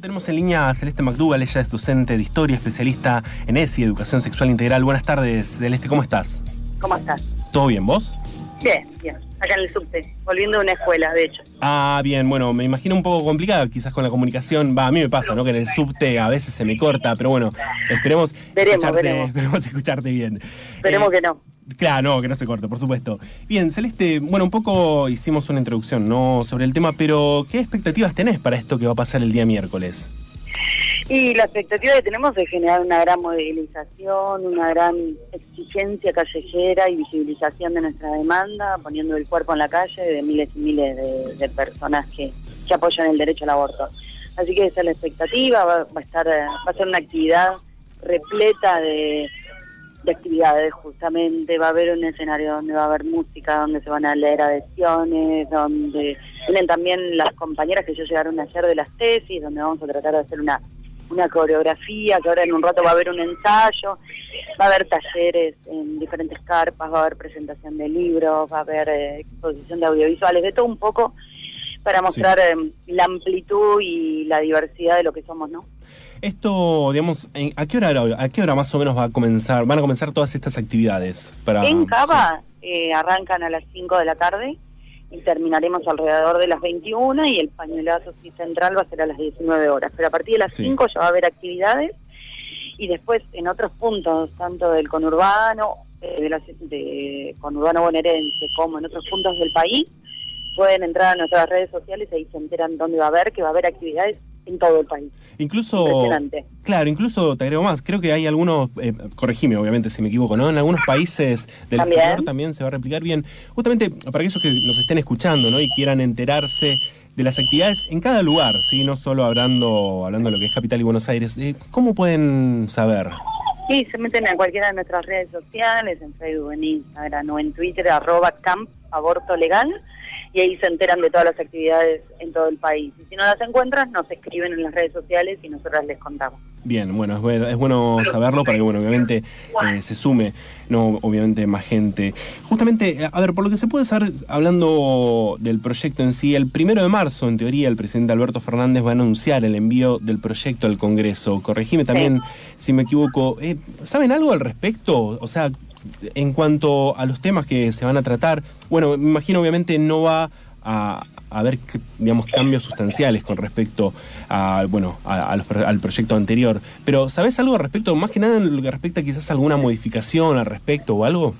Tenemos en línea a Celeste McDougall, ella es docente de historia, especialista en ESI, Educación Sexual Integral. Buenas tardes, Celeste, ¿cómo estás? ¿Cómo estás? ¿Todo bien, vos? Bien, bien. Acá en el subte, volviendo de una escuela, de hecho. Ah, bien, bueno, me imagino un poco complicada quizás con la comunicación. Va, a mí me pasa, ¿no? Que en el subte a veces se me corta, pero bueno, esperemos, Veremos, escucharte, veremos. esperemos escucharte bien. Esperemos Eh, que no. Claro, no, que no se corte, por supuesto. Bien, Celeste, bueno, un poco hicimos una introducción, ¿no? Sobre el tema, pero ¿qué expectativas tenés para esto que va a pasar el día miércoles? Y la expectativa que tenemos es generar una gran movilización, una gran exigencia callejera y visibilización de nuestra demanda, poniendo el cuerpo en la calle de miles y miles de, personas que, que apoyan el derecho al aborto. Así que esa es la expectativa, va, va a estar, eh, va a ser una actividad repleta de, de actividades justamente, va a haber un escenario donde va a haber música, donde se van a leer adhesiones, donde vienen también las compañeras que ya llegaron ayer de las tesis, donde vamos a tratar de hacer una, una coreografía, que ahora en un rato va a haber un ensayo, va a haber talleres en diferentes carpas, va a haber presentación de libros, va a haber eh, exposición de audiovisuales, de todo un poco para mostrar eh, la amplitud y la diversidad de lo que somos, ¿no? Esto, digamos, ¿en- ¿a qué hora a qué hora más o menos va a comenzar, van a comenzar todas estas actividades? Para, En Cava eh, arrancan a las 5 de la tarde y terminaremos alrededor de las 21 y el pañuelazo central va a ser a las 19 horas. Pero a partir de las Sí. 5 ya va a haber actividades y después en otros puntos, tanto del conurbano, eh, de, la, de conurbano bonaerense como en otros puntos del país, pueden entrar a nuestras redes sociales y ahí se enteran dónde va a haber, que va a haber actividades en todo el país. Incluso, claro, incluso te agrego más, creo que hay algunos, eh, corregime obviamente si me equivoco, ¿no? En algunos países del También. exterior también se va a replicar bien. Justamente para aquellos que nos estén escuchando, ¿no? Y quieran enterarse de las actividades en cada lugar, ¿sí? No solo hablando, hablando de lo que es Capital y Buenos Aires. Eh, ¿Cómo pueden saber? Sí, se meten a cualquiera de nuestras redes sociales, en Facebook, en Instagram o en Twitter, arroba Camp Aborto Legal, y ahí se enteran de todas las actividades en todo el país. Y si no las encuentran, nos escriben en las redes sociales y nosotras les contamos. Bien, bueno, es bueno, es bueno saberlo para que, bueno, obviamente eh, se sume, no, obviamente, más gente. Justamente, eh, a ver, por lo que se puede saber, hablando del proyecto en sí, el primero de marzo, en teoría, el presidente Alberto Fernández va a anunciar el envío del proyecto al Congreso. Corregime también si me equivoco. Eh, ¿Saben algo al respecto? O sea, en cuanto a los temas que se van a tratar, bueno, me imagino obviamente no va a, haber, digamos, cambios sustanciales con respecto a, bueno, a- a los al proyecto anterior. Pero, ¿sabes algo al respecto? Más que nada en lo que respecta quizás alguna modificación al respecto o algo.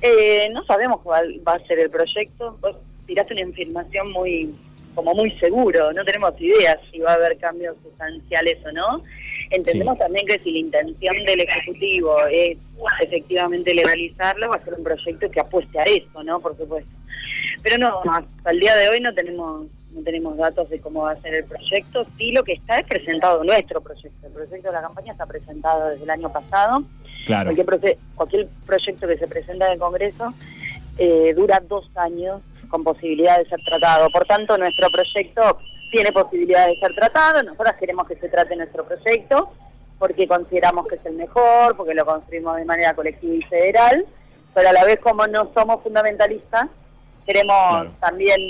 Eh, no sabemos cuál va a ser el proyecto. Vos tiraste una información muy, como muy seguro. No tenemos idea si va a haber cambios sustanciales o no. Entendemos Sí. también que si la intención del Ejecutivo es efectivamente legalizarlo, va a ser un proyecto que apueste a eso, ¿no? Por supuesto. Pero no, hasta el día de hoy no tenemos no tenemos datos de cómo va a ser el proyecto. Sí, lo que está es presentado nuestro proyecto. El proyecto de la campaña está presentado desde el año pasado. Claro. Cualquier, cualquier proyecto que se presenta en el Congreso eh, dura dos años con posibilidad de ser tratado. Por tanto, nuestro proyecto tiene posibilidad de ser tratado. Nosotros queremos que se trate nuestro proyecto porque consideramos que es el mejor, porque lo construimos de manera colectiva y federal, pero a la vez como no somos fundamentalistas, queremos Claro. también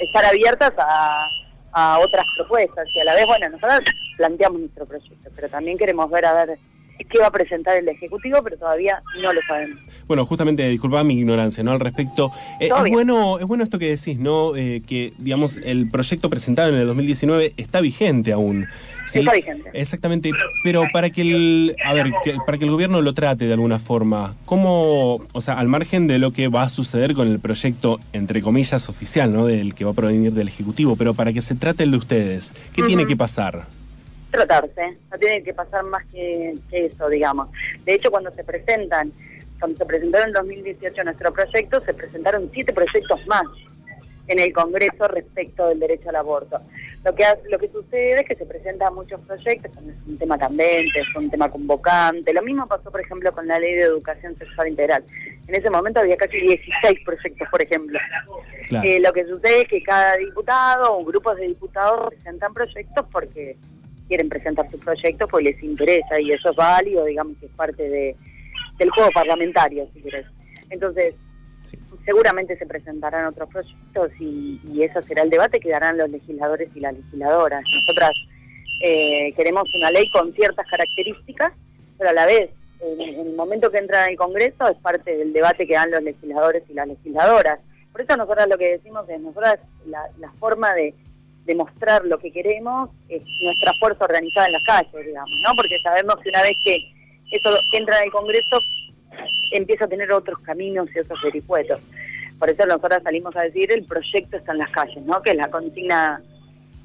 estar abiertas a, a otras propuestas y a la vez, bueno, nosotros planteamos nuestro proyecto, pero también queremos ver a ver qué va a presentar el Ejecutivo, pero todavía no lo sabemos. Bueno, justamente, disculpa mi ignorancia, ¿no? Al respecto. Eh, es bueno, es bueno esto que decís, ¿no? Eh, que, digamos, el proyecto presentado en el 2019 está vigente aún. ¿sí? Está vigente. Exactamente. Pero para que el, a ver, que- para que el gobierno lo trate de alguna forma, ¿cómo, o sea, al margen de lo que va a suceder con el proyecto, entre comillas, oficial, ¿no? Del que va a provenir del Ejecutivo, pero para que se trate el de ustedes, ¿qué tiene que pasar? Tratarse, no tiene que pasar más que, que eso, digamos. De hecho, cuando se presentan, cuando se presentó en 2018 nuestro proyecto, se presentaron siete proyectos más en el Congreso respecto del derecho al aborto. Lo que lo que sucede es que se presentan muchos proyectos, es un tema candente, es un tema convocante. Lo mismo pasó, por ejemplo, con la ley de educación sexual integral. En ese momento había casi 16 proyectos, por ejemplo. Claro. Eh, lo que sucede es que cada diputado o grupos de diputados presentan proyectos porque quieren presentar sus proyectos porque les interesa y eso es válido, digamos que es parte de, del juego parlamentario, si querés. Entonces, Sí. seguramente se presentarán otros proyectos y, y ese será el debate que darán los legisladores y las legisladoras. Nosotras Eh, queremos una ley con ciertas características, pero a la vez, en, el momento que entra en el Congreso, es parte del debate que dan los legisladores y las legisladoras. Por eso nosotros lo que decimos es, nosotros la, la forma de demostrar lo que queremos es nuestra fuerza organizada en las calles, digamos, ¿no? Porque sabemos que una vez que eso entra en el Congreso, empieza a tener otros caminos y otros vericuetos. Por eso nosotros salimos a decir el proyecto está en las calles, ¿no? Que es la consigna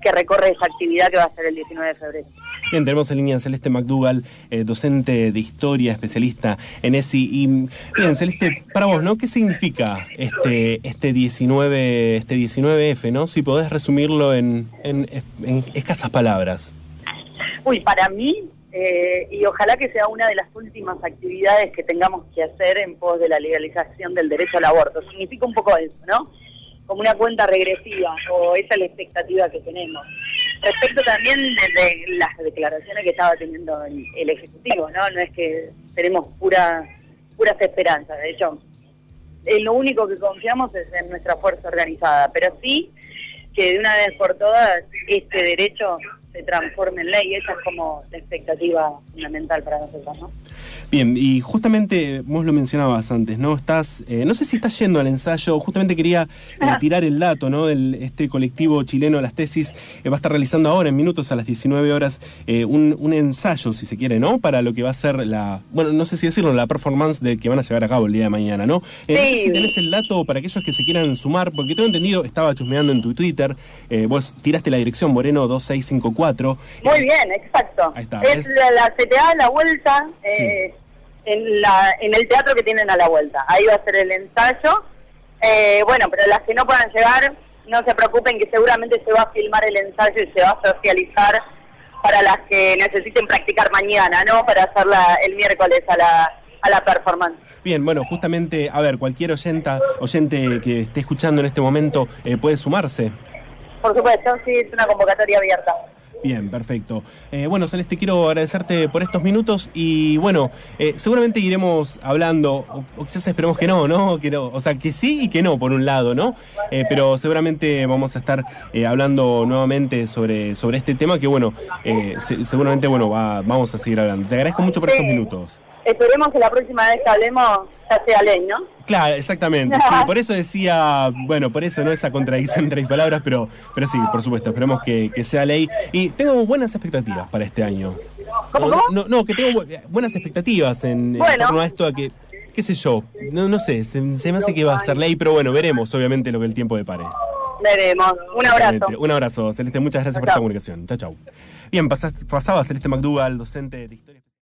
que recorre esa actividad que va a ser el 19 de febrero. Bien, tenemos en línea a Celeste McDougall, eh, docente de historia, especialista en ESI. Y bien, Celeste, para vos, ¿no? ¿Qué significa este, este 19, este 19F, ¿no? Si podés resumirlo en, en, en escasas palabras. Uy, para mí eh, y ojalá que sea una de las últimas actividades que tengamos que hacer en pos de la legalización del derecho al aborto. Significa un poco eso, ¿no? Como una cuenta regresiva, o esa es la expectativa que tenemos. Respecto también de, las declaraciones que estaba teniendo el, Ejecutivo, ¿no? No es que tenemos pura, puras esperanzas, de hecho, en lo único que confiamos es en nuestra fuerza organizada, pero sí que de una vez por todas este derecho se transforme en ley. Esa es como la expectativa fundamental para nosotros, ¿no? Bien, y justamente vos lo mencionabas antes, ¿no? Estás, eh, no sé si estás yendo al ensayo, justamente quería eh, tirar el dato, ¿no? Del, este colectivo chileno Las Tesis eh, va a estar realizando ahora en minutos a las 19 horas un, un, ensayo, si se quiere, ¿no? Para lo que va a ser la, bueno, no sé si decirlo, la performance de que van a llevar a cabo el día de mañana, ¿no? Sí. No sé si tenés el dato para aquellos que se quieran sumar, porque tengo entendido, estaba chusmeando en tu Twitter, vos tiraste la dirección Moreno 2654. Muy bien, exacto. Ahí está. Es, la, CTA, la vuelta en, la, en el teatro que tienen a la vuelta. Ahí va a ser el ensayo. Eh, bueno, pero las que no puedan llegar, no se preocupen que seguramente se va a filmar el ensayo y se va a socializar para las que necesiten practicar mañana, ¿no? Para hacerla el miércoles a la, a la performance. Bien, bueno, justamente, a ver, cualquier oyenta, oyente que esté escuchando en este momento eh, puede sumarse. Por supuesto, sí, es una convocatoria abierta. Bien, perfecto. Eh, bueno, Celeste, quiero agradecerte por estos minutos y bueno, eh, seguramente iremos hablando, o, quizás esperemos que no, ¿no? Que no, o sea, que sí y que no, por un lado, ¿no? Eh, pero seguramente vamos a estar hablando nuevamente sobre, sobre este tema que bueno, seguramente bueno, va, vamos a seguir hablando. Te agradezco mucho por estos minutos. Esperemos que la próxima vez que hablemos ya sea ley, ¿no? Claro, exactamente. Sí, por eso decía, bueno, por eso no esa contradicción entre mis palabras, pero, pero sí, por supuesto, esperemos que, sea ley. Y tengo buenas expectativas para este año. ¿Cómo, no, no, que tengo buenas expectativas en, torno a esto, a que, qué sé yo, no, no sé, se, me hace que va a ser ley, pero bueno, veremos obviamente lo que el tiempo depare. Veremos. Un abrazo. Un abrazo, Celeste. Muchas gracias por esta comunicación. Chao, chao. Bien, pasaba Celeste McDougall, docente de Historia